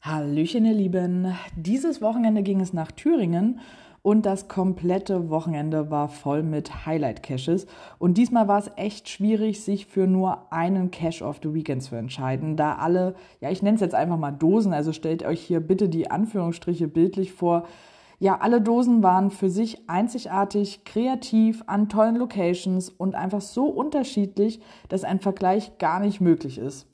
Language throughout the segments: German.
Hallöchen, ihr Lieben. Dieses Wochenende ging es nach Thüringen und das komplette Wochenende war voll mit Highlight-Caches. Und diesmal war es echt schwierig, sich für nur einen Cache of the Weekend zu entscheiden, da alle, ja, ich nenne es jetzt einfach mal Dosen, also stellt euch hier bitte die Anführungsstriche bildlich vor. Ja, alle Dosen waren für sich einzigartig, kreativ, an tollen Locations und einfach so unterschiedlich, dass ein Vergleich gar nicht möglich ist.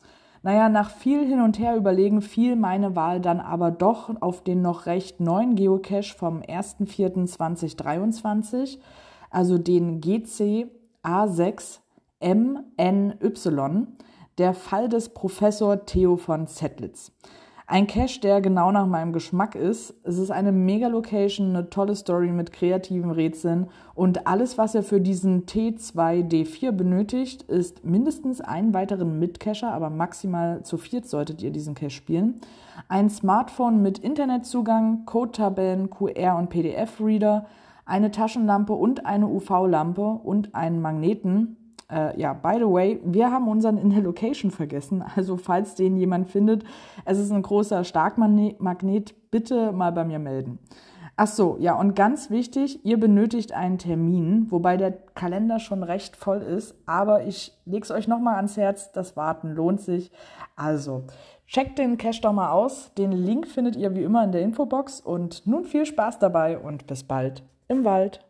Naja, nach viel hin und her überlegen fiel meine Wahl dann aber doch auf den noch recht neuen Geocache vom 1.4.2023, also den GC A6 MNY, der Fall des Professor Theo von Zettlitz. Ein Cache, der genau nach meinem Geschmack ist. Es ist eine Mega-Location, eine tolle Story mit kreativen Rätseln und alles, was er für diesen T2D4 benötigt, ist mindestens einen weiteren Mitcacher, aber maximal zu viert solltet ihr diesen Cache spielen. Ein Smartphone mit Internetzugang, Code-Tabellen, QR- und PDF-Reader, eine Taschenlampe und eine UV-Lampe und einen Magneten äh, ja, by the way, wir haben unseren in der Location vergessen. Also falls den jemand findet, es ist ein großer Starkmagnet, bitte mal bei mir melden. Ach so, ja, und ganz wichtig, ihr benötigt einen Termin, wobei der Kalender schon recht voll ist, aber ich lege es euch nochmal ans Herz, das Warten lohnt sich. Also, checkt den Cache doch mal aus. Den Link findet ihr wie immer in der Infobox und nun viel Spaß dabei und bis bald im Wald.